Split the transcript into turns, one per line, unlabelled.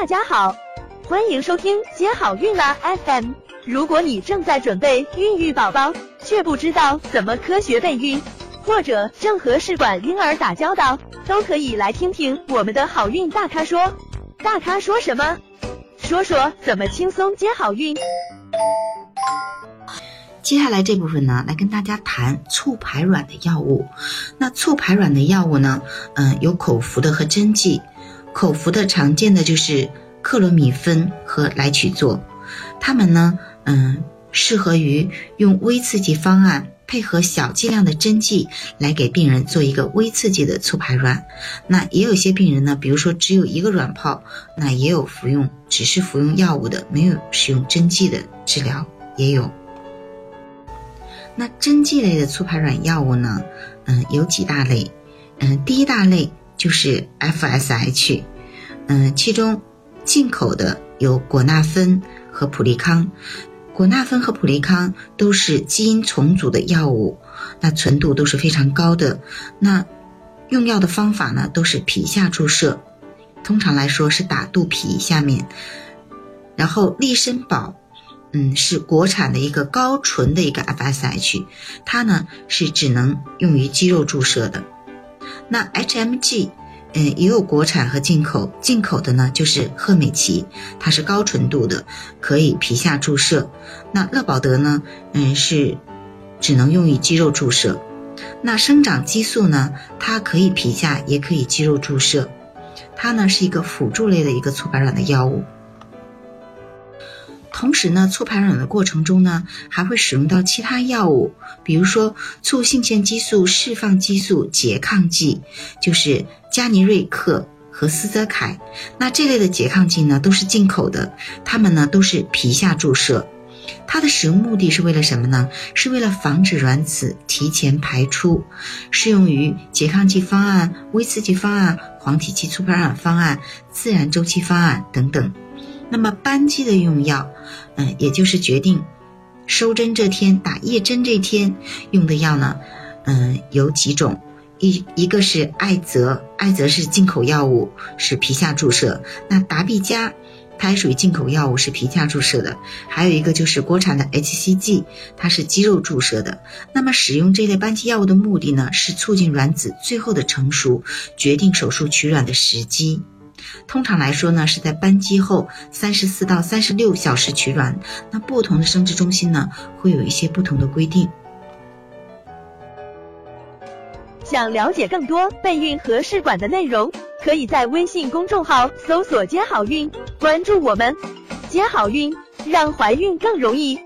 大家好，欢迎收听接好运啦 FM。如果你正在准备孕育宝宝，却不知道怎么科学备孕，或者正和试管婴儿打交道，都可以来听听我们的好运大咖说。大咖说什么？说说怎么轻松接好运。
接下来这部分呢，来跟大家谈促排卵的药物。那促排卵的药物呢，嗯，有口服的和针剂。口服的常见的就是克罗米芬和来曲唑，它们呢，嗯，适合于用微刺激方案配合小剂量的针剂来给病人做一个微刺激的促排卵。那也有些病人呢，比如说只有一个卵泡，那也有服用只是服用药物的，没有使用针剂的治疗也有。那针剂类的促排卵药物呢？嗯，有几大类。嗯，第一大类就是 FSH。嗯，其中进口的有果纳芬和普利康。果纳芬和普利康都是基因重组的药物，那纯度都是非常高的。那用药的方法呢，都是皮下注射，通常来说是打肚皮下面。然后利参宝。嗯，是国产的一个高纯的一个 FSH，它呢是只能用于肌肉注射的。那 HMG，嗯，也有国产和进口，进口的呢就是赫美奇，它是高纯度的，可以皮下注射。那乐宝德呢，嗯，是只能用于肌肉注射。那生长激素呢，它可以皮下也可以肌肉注射，它呢是一个辅助类的一个促排卵的药物。同时呢，促排卵的过程中呢，还会使用到其他药物，比如说促性腺激素释放激素拮抗剂，就是加尼瑞克和斯泽凯。那这类的拮抗剂呢，都是进口的，它们呢都是皮下注射。它的使用目的是为了什么呢？是为了防止卵子提前排出，适用于拮抗剂方案、微刺激方案、黄体期促排卵方案、自然周期方案等等。那么扳机的用药，嗯，也就是决定收针这天打叶针这天用的药呢，嗯，有几种，一一个是艾泽，艾泽是进口药物，是皮下注射；那达必佳，它也属于进口药物，是皮下注射的；还有一个就是国产的 HCG，它是肌肉注射的。那么使用这类扳机药物的目的呢，是促进卵子最后的成熟，决定手术取卵的时机。通常来说呢，是在扳机后三十四到三十六小时取卵。那不同的生殖中心呢，会有一些不同的规定。
想了解更多备孕和试管的内容，可以在微信公众号搜索“接好运”，关注我们，接好运，让怀孕更容易。